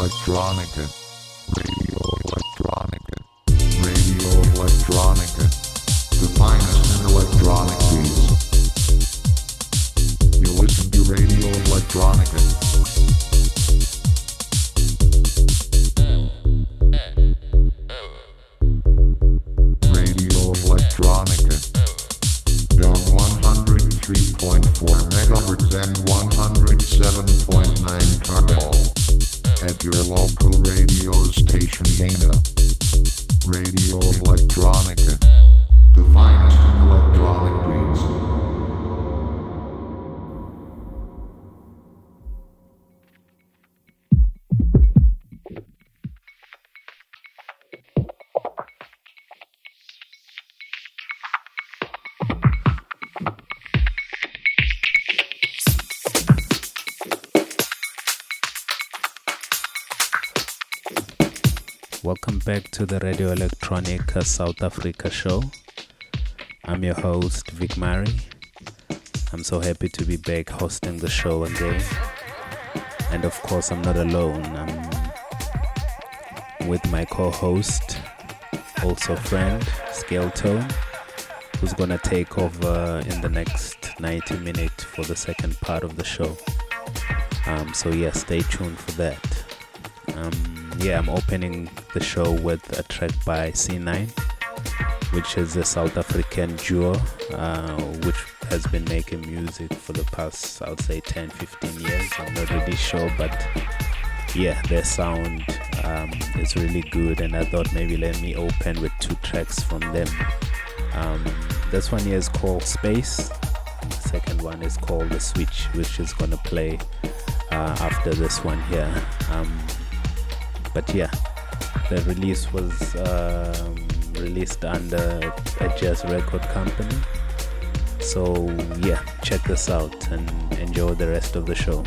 electronica. To the Radio Electronic South Africa show. I'm your host, Vicmari. I'm so happy to be back hosting the show again. And of course, I'm not alone. I'm with my co host, also friend, Skale Tone, who's gonna take over in the next 90 minutes for the second part of the show. Um, so, yeah, stay tuned for that. Um, yeah, I'm opening the show with a track by C9, which is a South African duo, uh, which has been making music for the past, I would say, 10, 15 years. I'm not really sure, but yeah, their sound um, is really good, and I thought maybe let me open with two tracks from them. Um, this one here is called Space. The second one is called The Switch, which is gonna play uh, after this one here. Um, but yeah, the release was um, released under a jazz record company. So yeah, check this out and enjoy the rest of the show.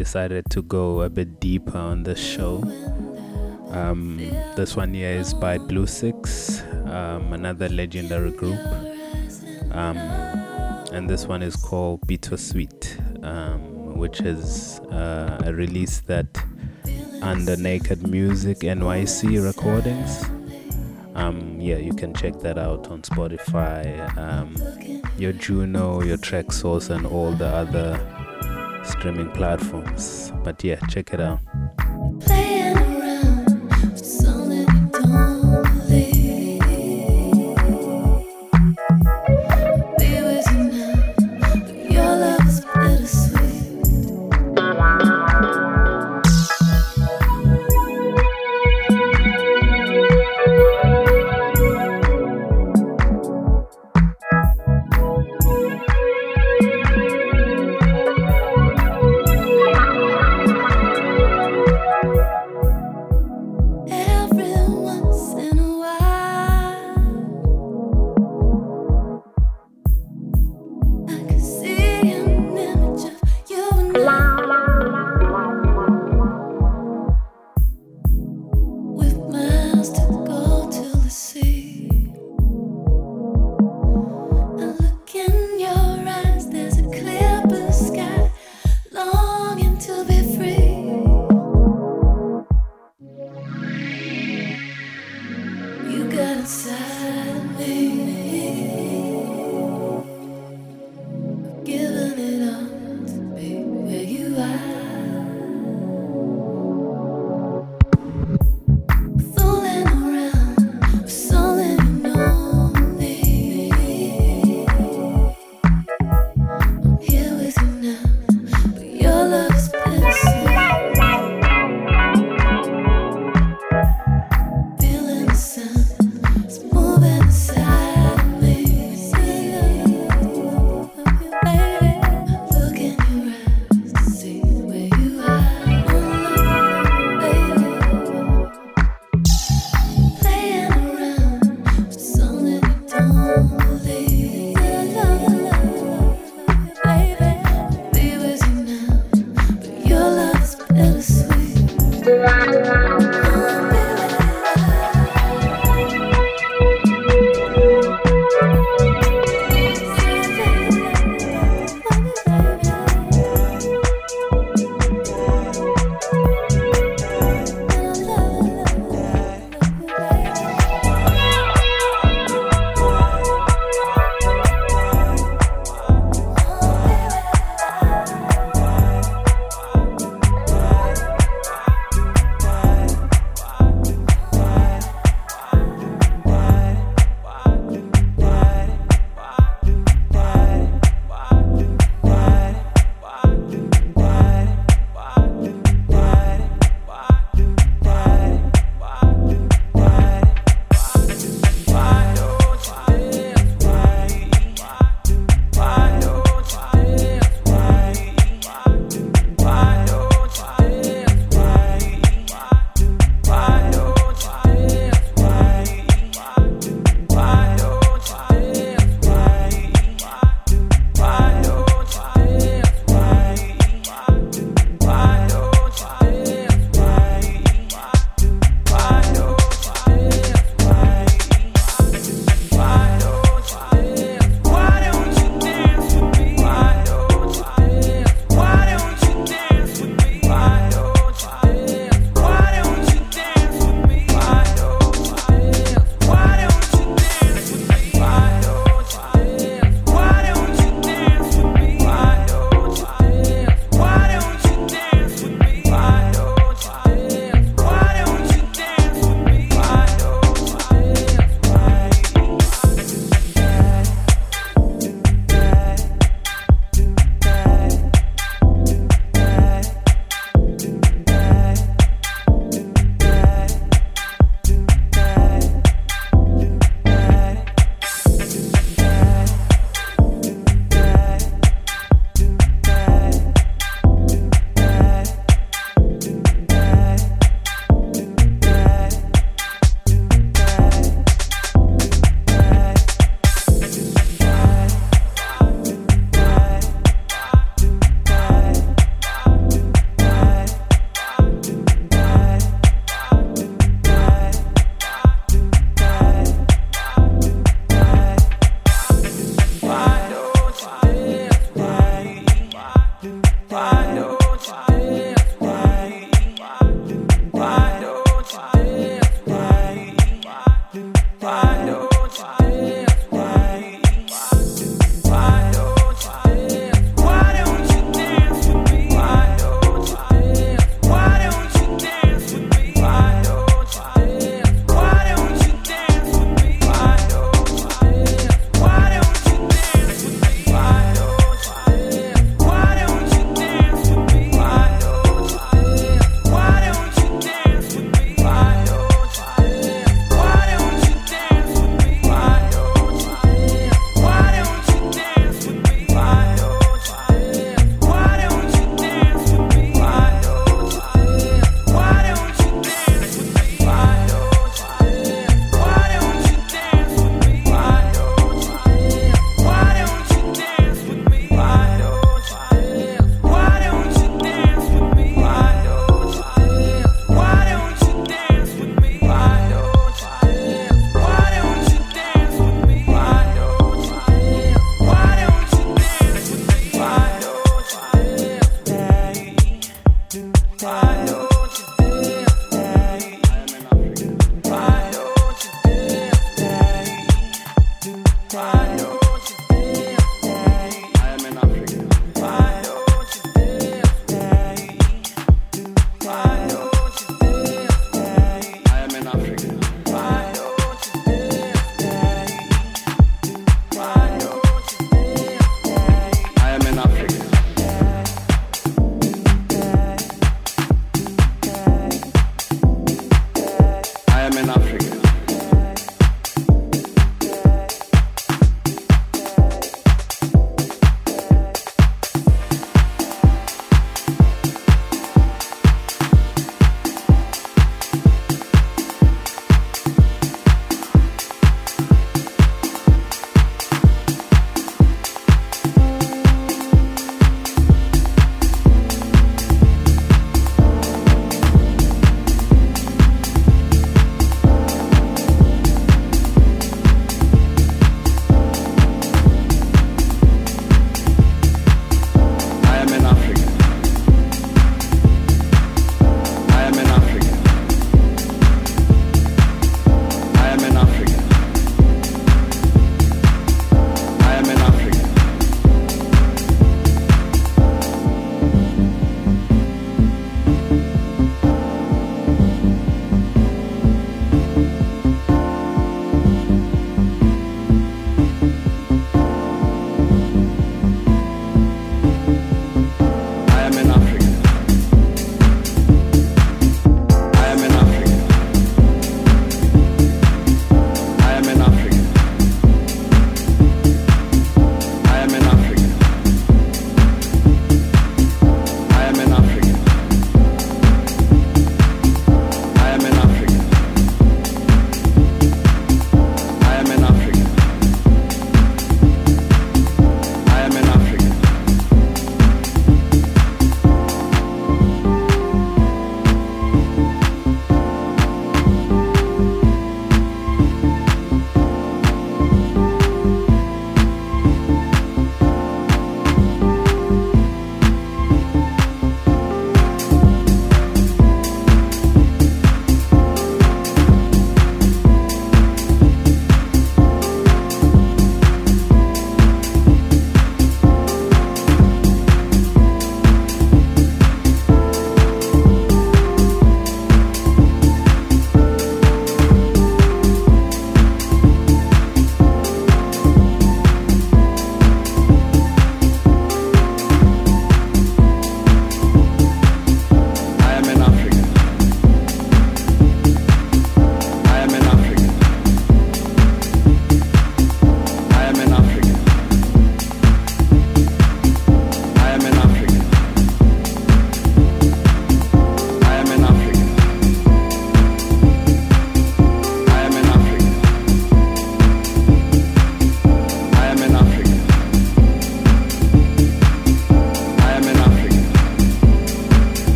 decided to go a bit deeper on this show. Um, this one here is by Blue Six, um, another legendary group. Um, and this one is called Bittersweet, um, which is uh, a release that under Naked Music NYC recordings. Um, yeah, you can check that out on Spotify, um, your Juno, your Traxsource, and all the other streaming platforms. But yeah, check it out.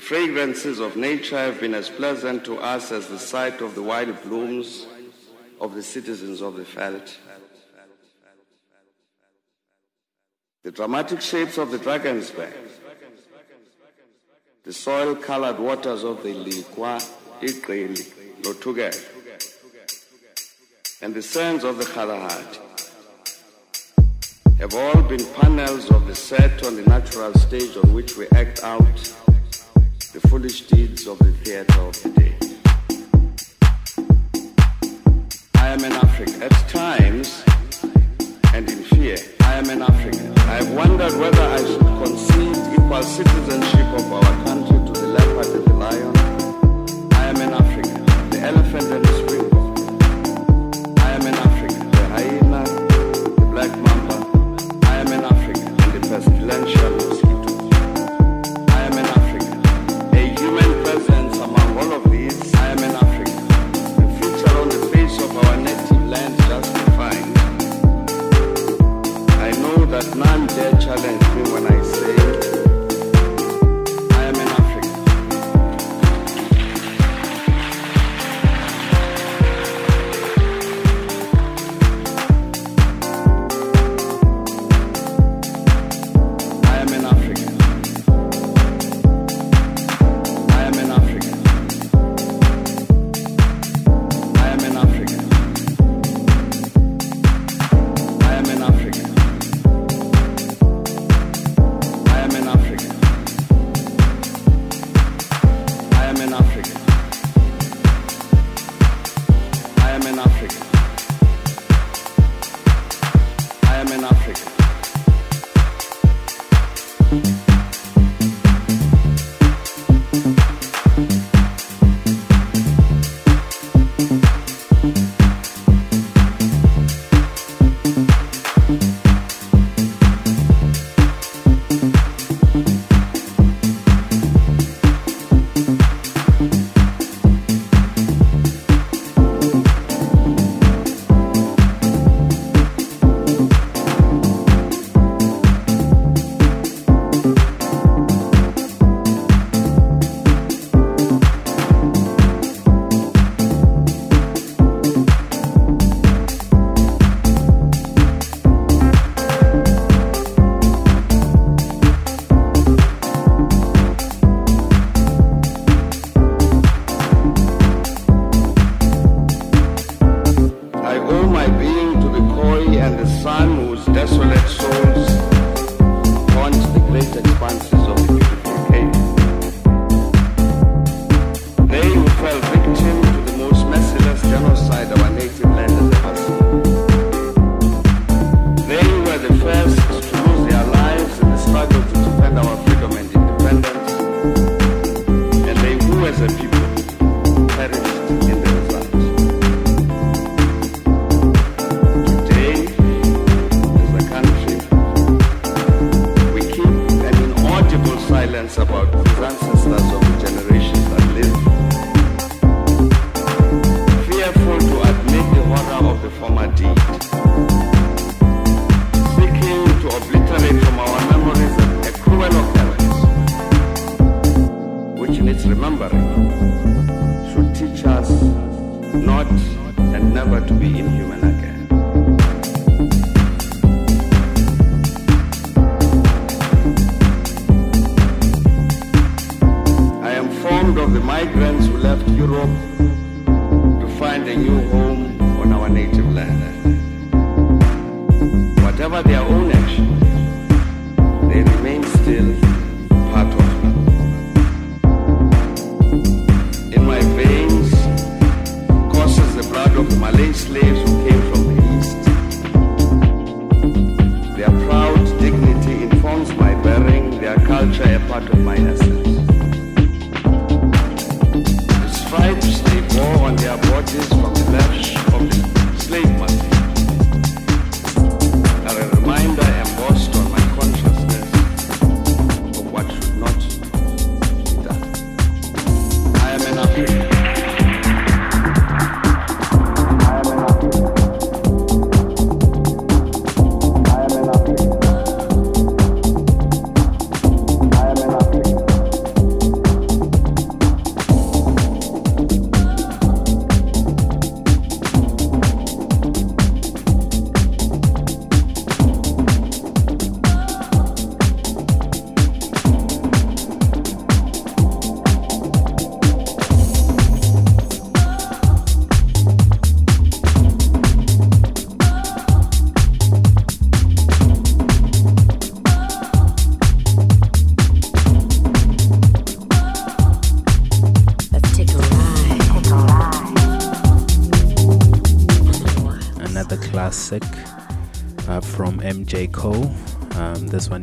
The fragrances of nature have been as pleasant to us as the sight of the wild blooms of the citizens of the veld. The dramatic shapes of the dragon's back, the soil colored waters of the Lekoa, iGqili, Lotuge, and the sands of the Kalahat have all been panels of the set on the natural stage on which we act out the foolish deeds of the theater of the day. I am an African. At times, and in fear, I am an African. I have wondered whether I should concede equal citizenship of our country to the leopard and the lion. I am an African. The elephant and the springbok. I am an African. The hyena, the black mamba. I am an African. The pestilential. that there challenged me when I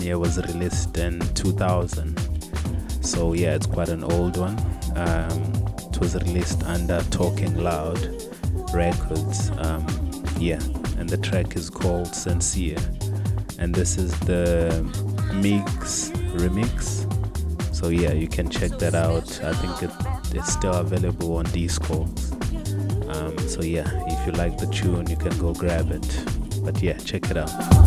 Here was released in 2000. So, yeah, it's quite an old one. Um, it was released under Talking Loud Records. Um, yeah, and the track is called Sincere. And this is the Mix remix. So, yeah, you can check that out. I think it, it's still available on Discogs. Um, so yeah, if you like the tune, you can go grab it. But yeah, check it out.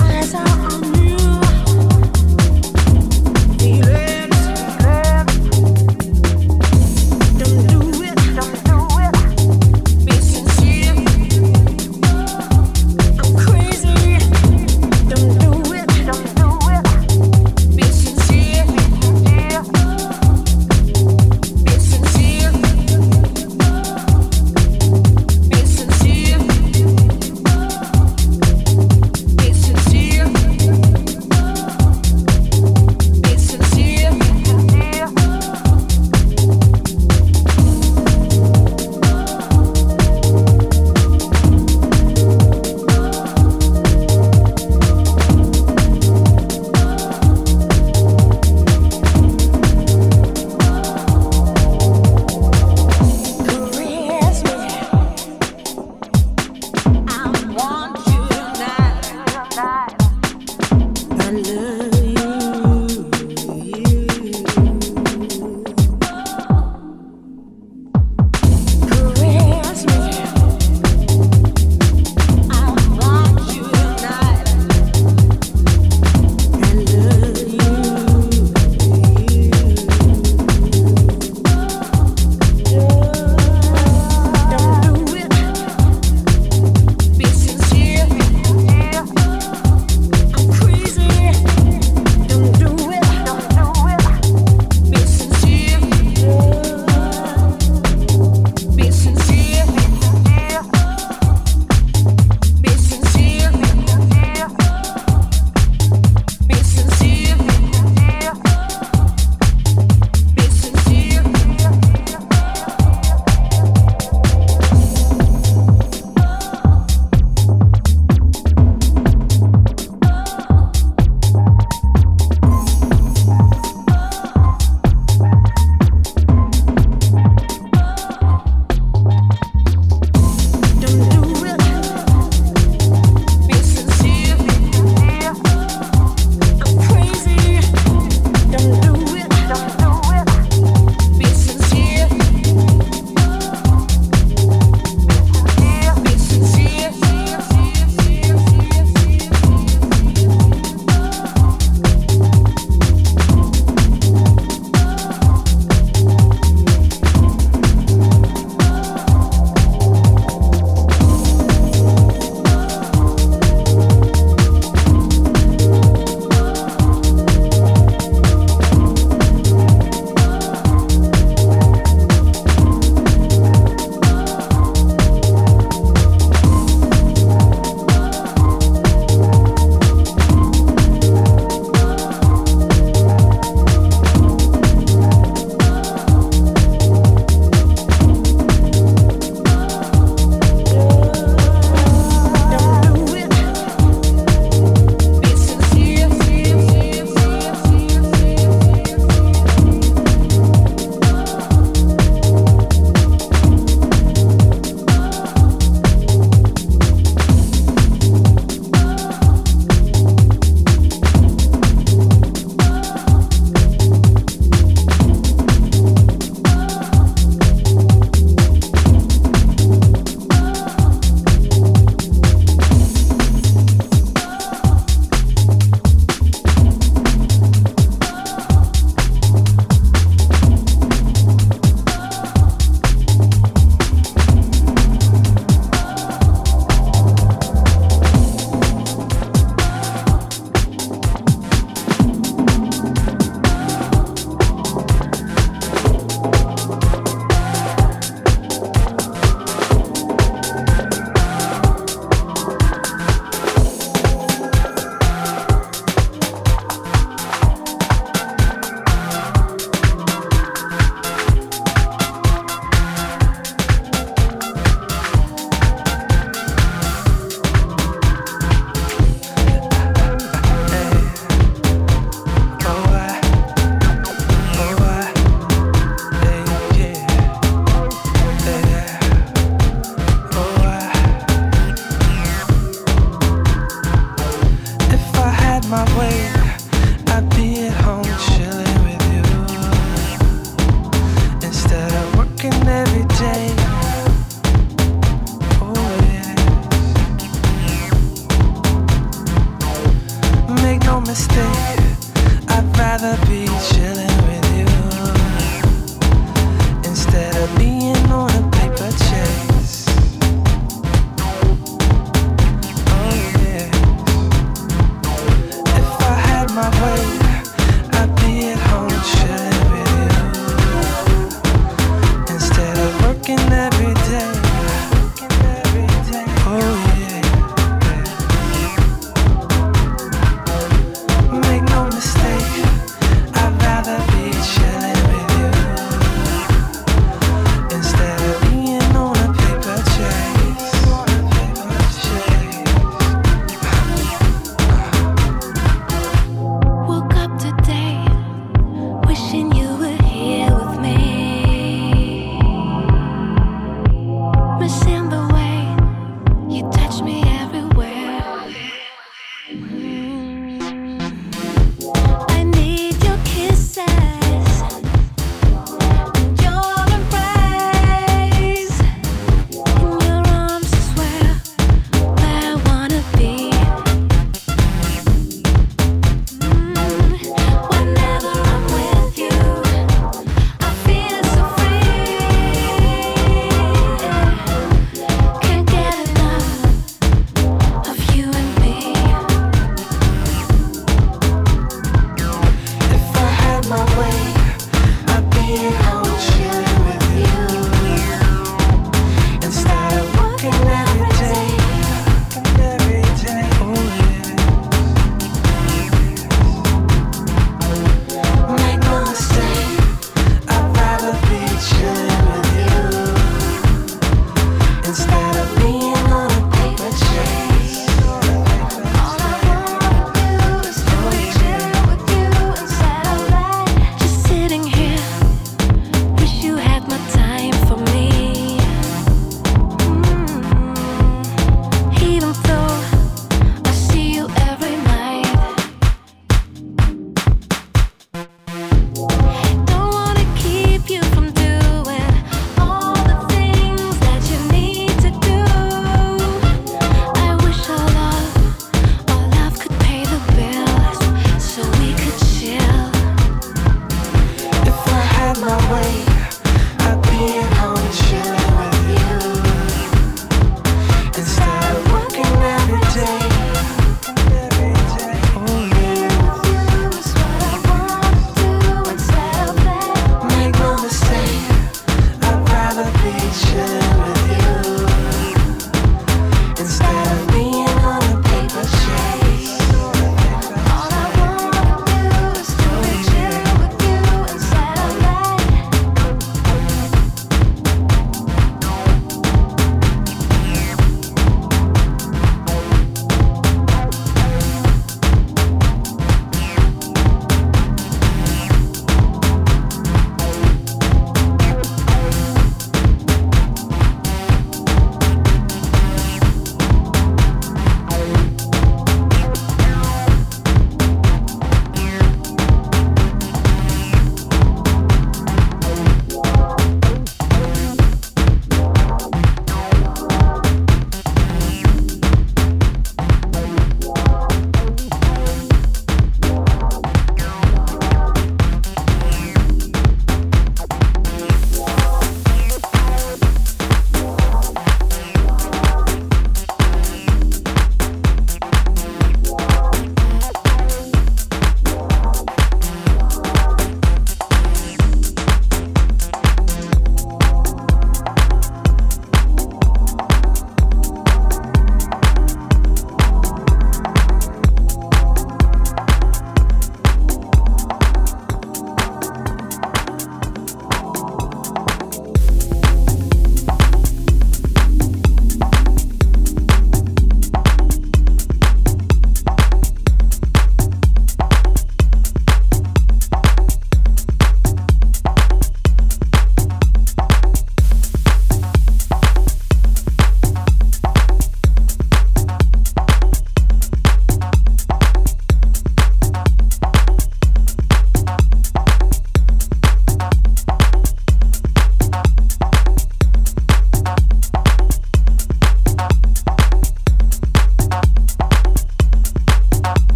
Eyes are on you.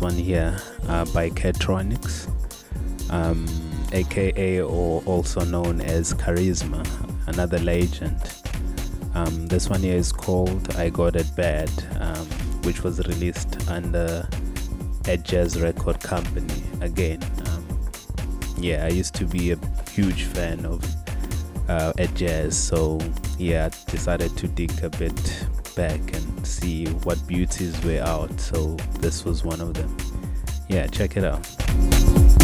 One here uh, by Ketronics, um, aka or also known as Charisma, another legend. Um, this one here is called I Got It Bad, um, which was released under a jazz record company. Again, um, yeah, I used to be a huge fan of uh, Jazz, so yeah, I decided to dig a bit back and see what beauties were out. So this was one of them. Yeah, check it out.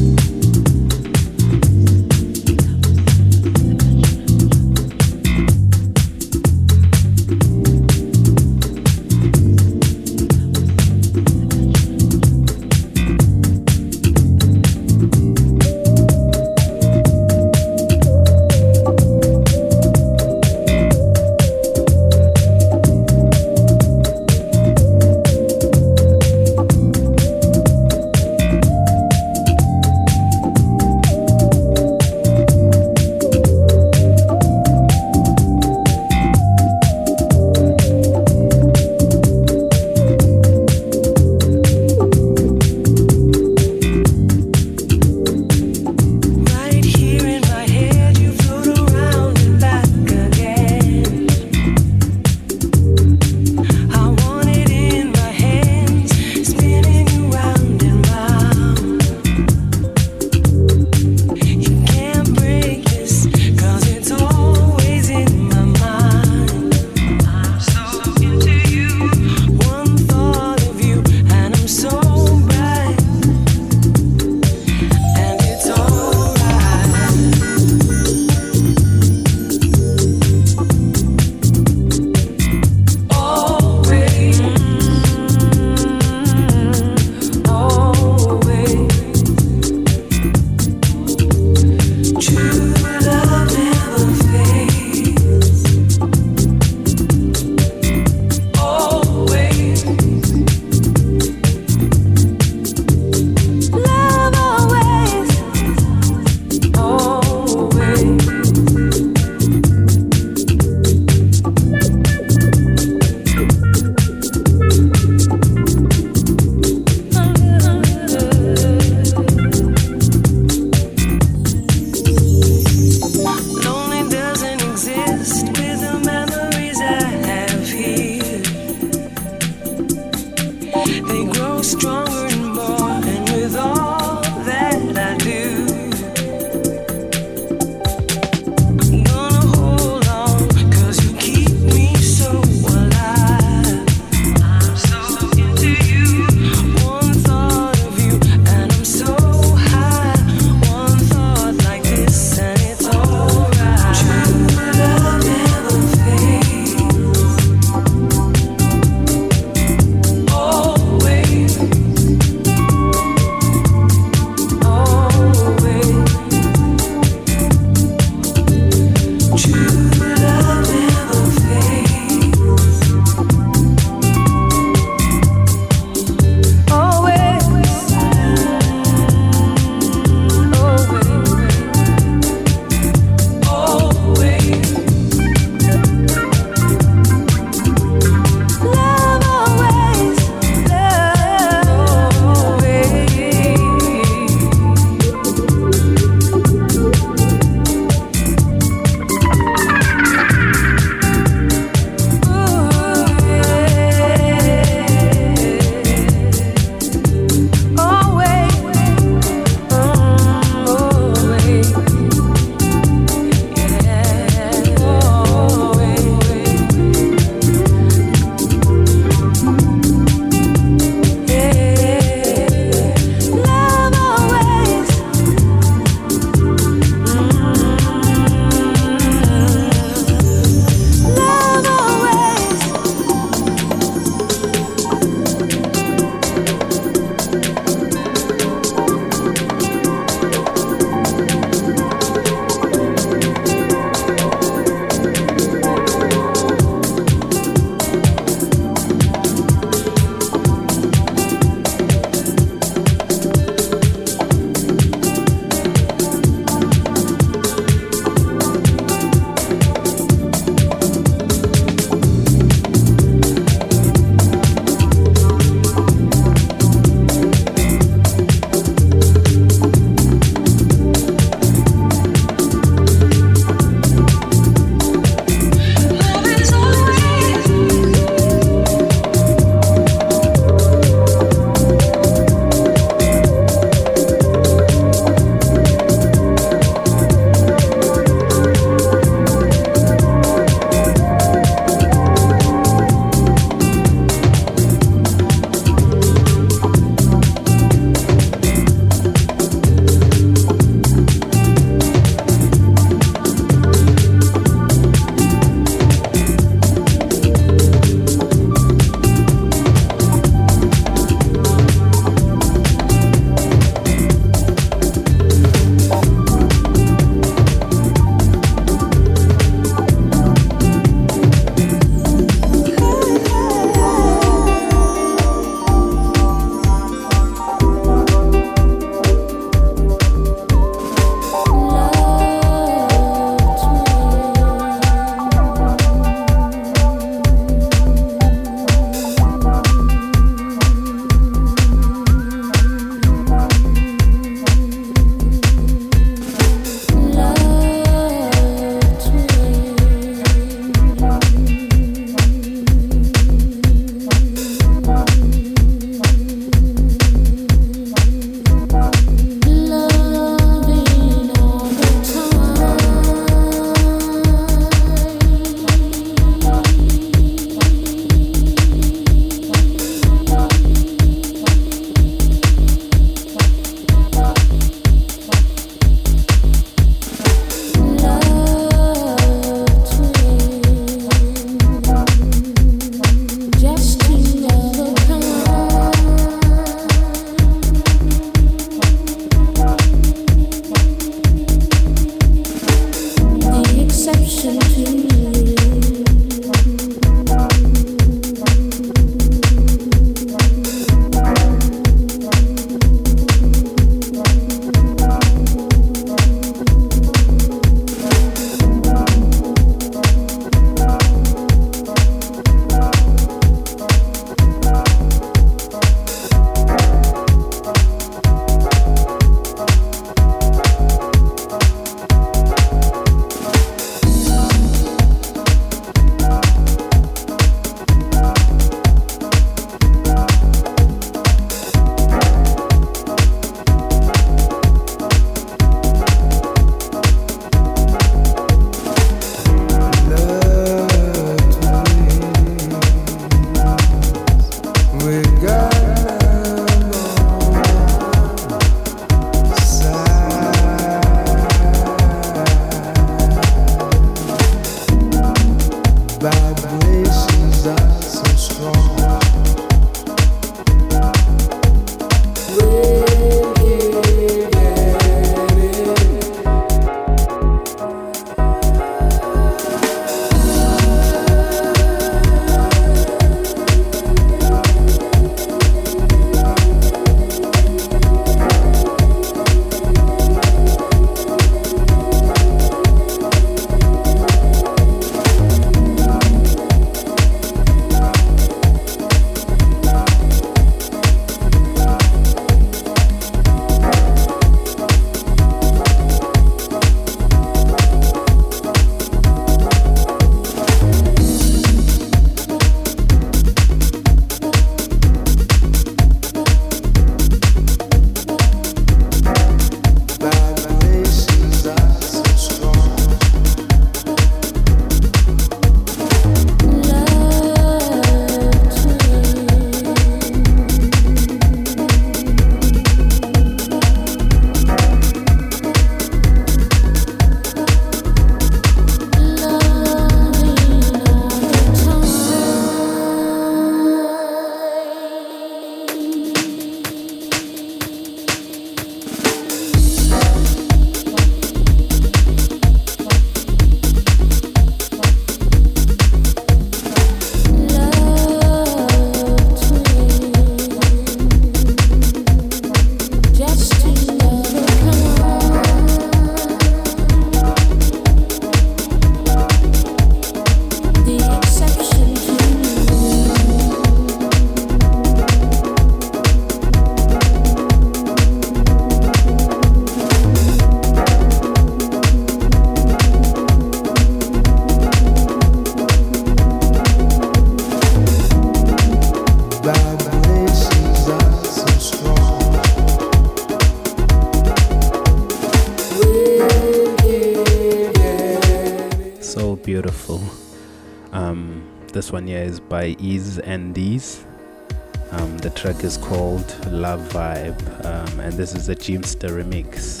And this is a Jimpster remix.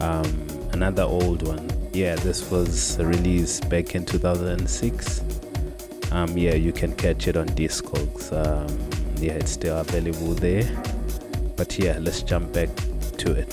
Um, another old one. Yeah, this was released back in 2006. Um, yeah, you can catch it on Discogs. Um, yeah, it's still available there. But yeah, let's jump back to it.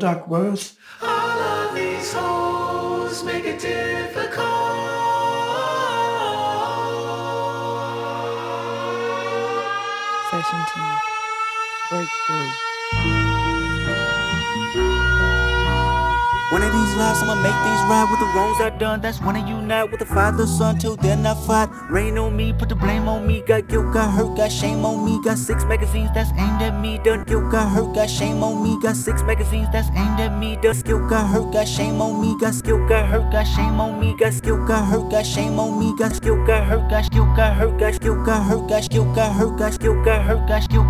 Duckworth. All of these holes make it difficult. Session two, Breakthrough. One of these lies, I'ma make these right with the wrongs I done. That's one of you not with the father, son. Till then, I fight. Rain on me, put the blame on me. Got guilt, got hurt, got shame on me. Got six magazines, that's aim me, the skill got hurt, got shame on me, got six magazines that's aimed at me, the skill got hurt, got shame on me, got skill got hurt, got shame on me, got skill got hurt, got shame on me, got skill got hurt, got skill got hurt, got skill got hurt, got skill got hurt, got skill got hurt, got skill got hurt, got skill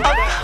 I'm.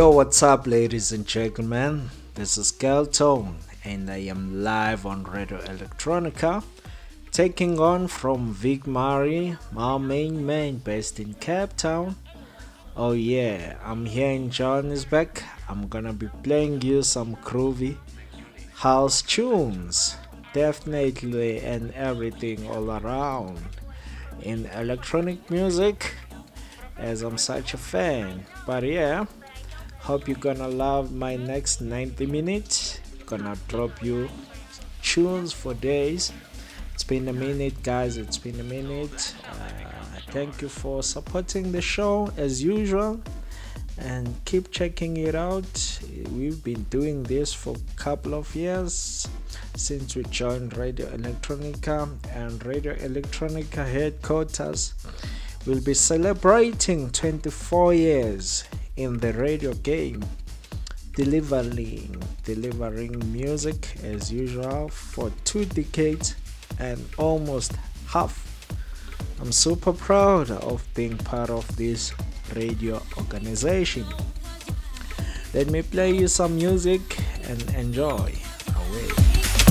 Yo, what's up, ladies and gentlemen? This is Skale Tone, and I am live on Radio Electronica, taking on from Vicmari, my main man based in Cape Town. Oh, yeah, I'm here in Johannesburg. I'm gonna be playing you some groovy house tunes, definitely, and everything all around in electronic music, as I'm such a fan. But yeah. Hope you're gonna love my next 90 minutes. Gonna drop you tunes for days. It's been a minute, guys. It's been a minute. Uh, thank you for supporting the show as usual, and keep checking it out. We've been doing this for a couple of years since we joined Radio Electronica, and Radio Electronica headquarters will be celebrating 24 years in the radio game. Delivering delivering music as usual for two decades and almost half. I'm super proud of being part of this radio organization. Let me play you some music and enjoy. Away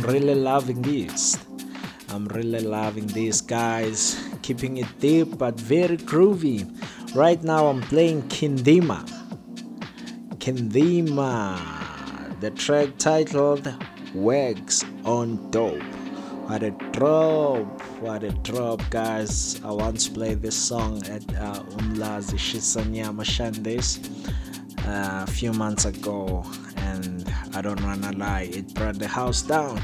I'm really loving this. I'm really loving this, guys. Keeping it deep but very groovy. Right now, I'm playing Kindima. Kindima. The track titled Wags on Dope. What a drop! What a drop, guys! I once played this song at uh, Umlazi Shisanyama Shandes uh, a few months ago, and I don't wanna lie, it brought the house down.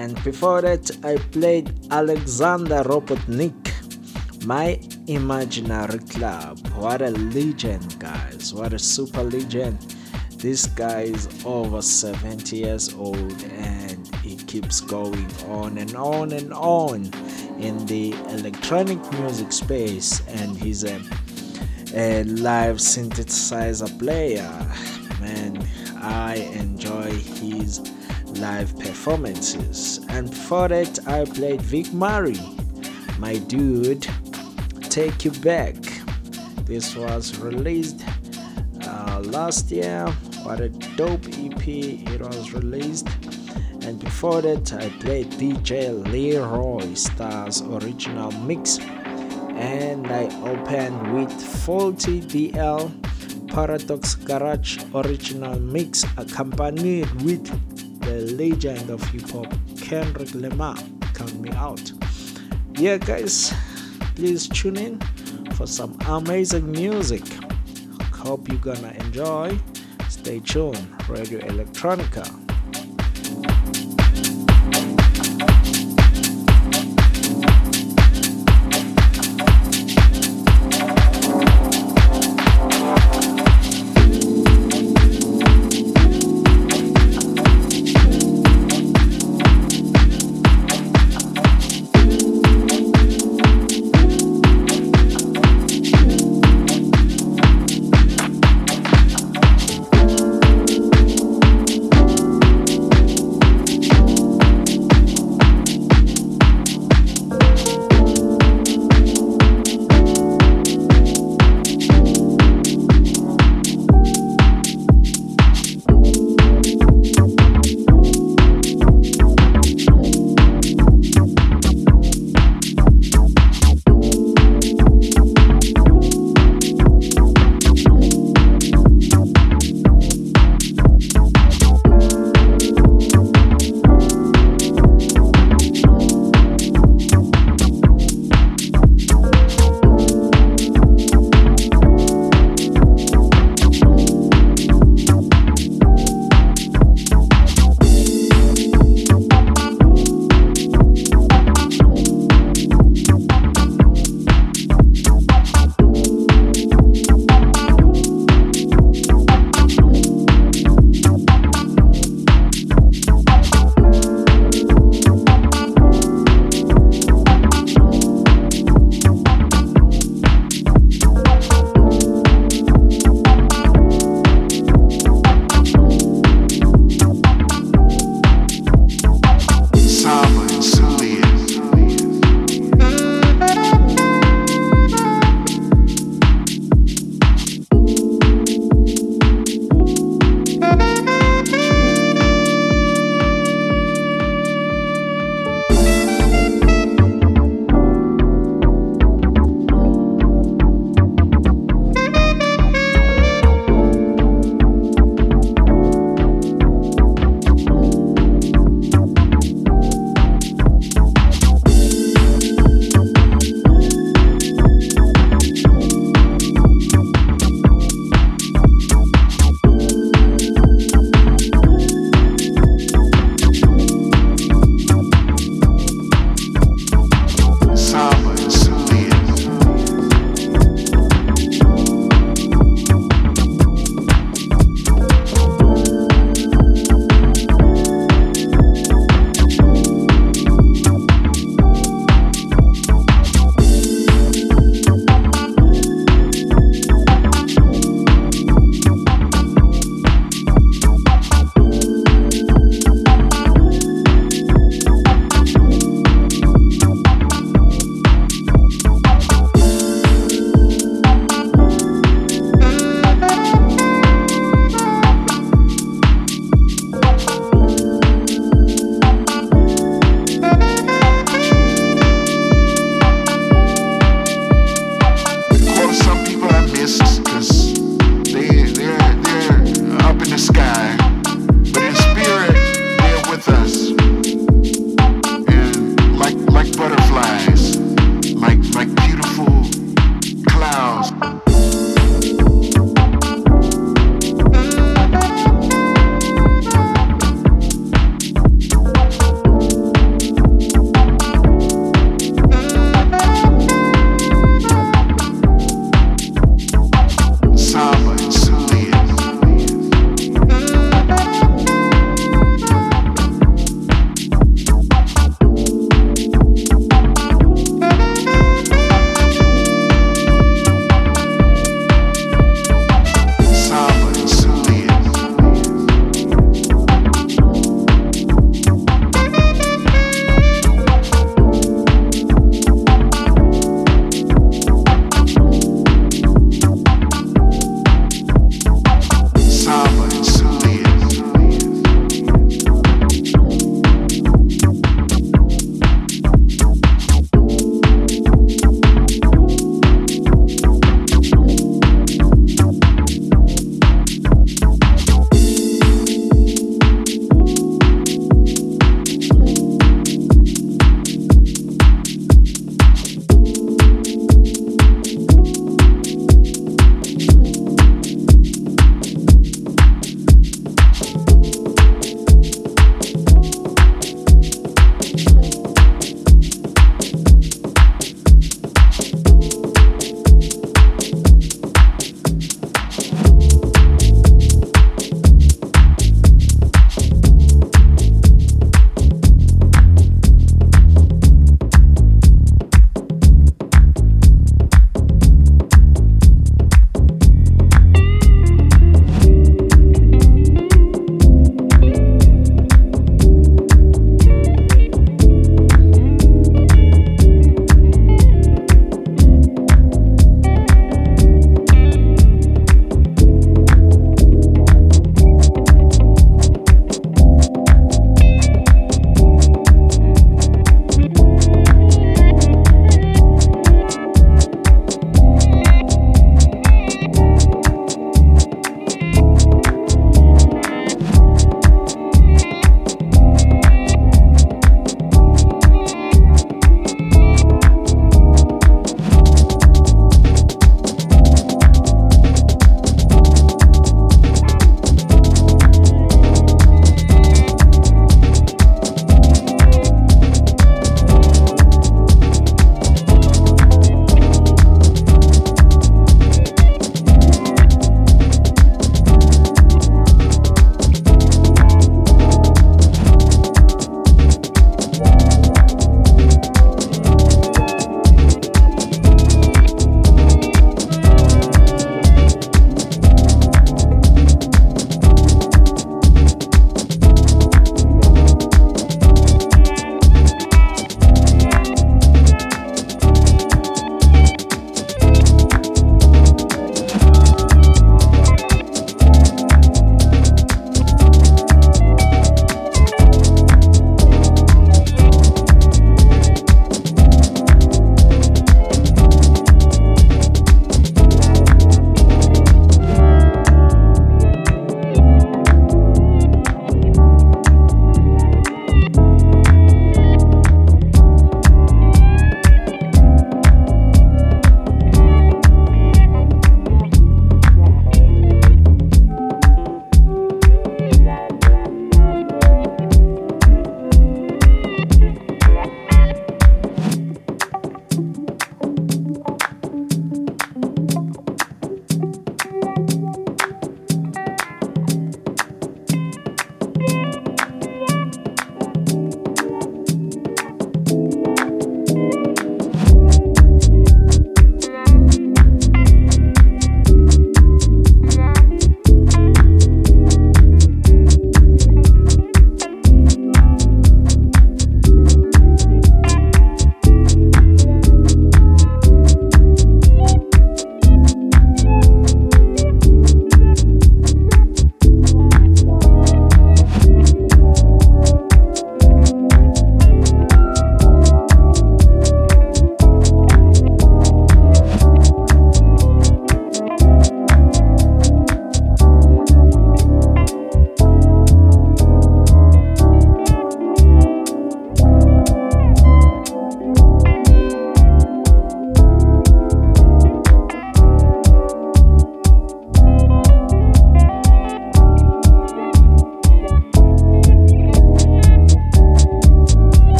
And before that, I played Alexander Robotnick, My Imaginary Club. What a legend, guys! What a super legend! This guy is over 70 years old and he keeps going on and on and on in the electronic music space, and he's a a live synthesizer player. Performances. And before that, I played Vicmari, my dude. Take you back. This was released uh, last year. What a dope EP it was released. And before that, I played DJ Leroy Star's original mix and I opened with FaltyDL Paradox Garage original mix accompanied with legend of hip hop Kendrick Lamar. Count me out. Yeah, guys, please tune in for some amazing music. Hope you're gonna enjoy. Stay tuned, Radio Electronica.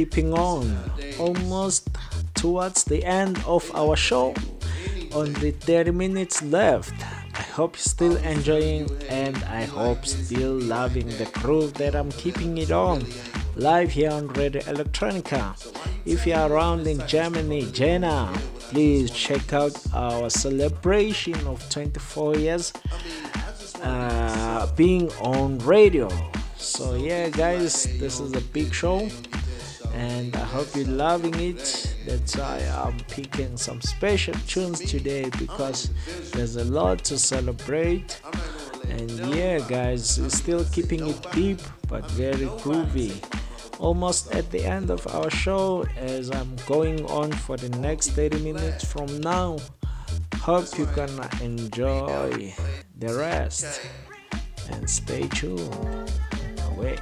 Keeping on. Almost towards the end of our show. Only 30 minutes left. I hope you're still enjoying and I hope still loving the groove that I'm keeping it on. live here on Radio Electronica. If you are around in Germany, Jena, please check out our celebration of 24 years uh, being on radio. So, yeah, guys, this is a big show and I hope you're loving it. That's why I'm picking some special tunes today because there's a lot to celebrate. And yeah, guys, still keeping it deep but very groovy. Almost at the end of our show, as I'm going on for the next 30 minutes from now. Hope you can enjoy the rest and stay tuned. Wait.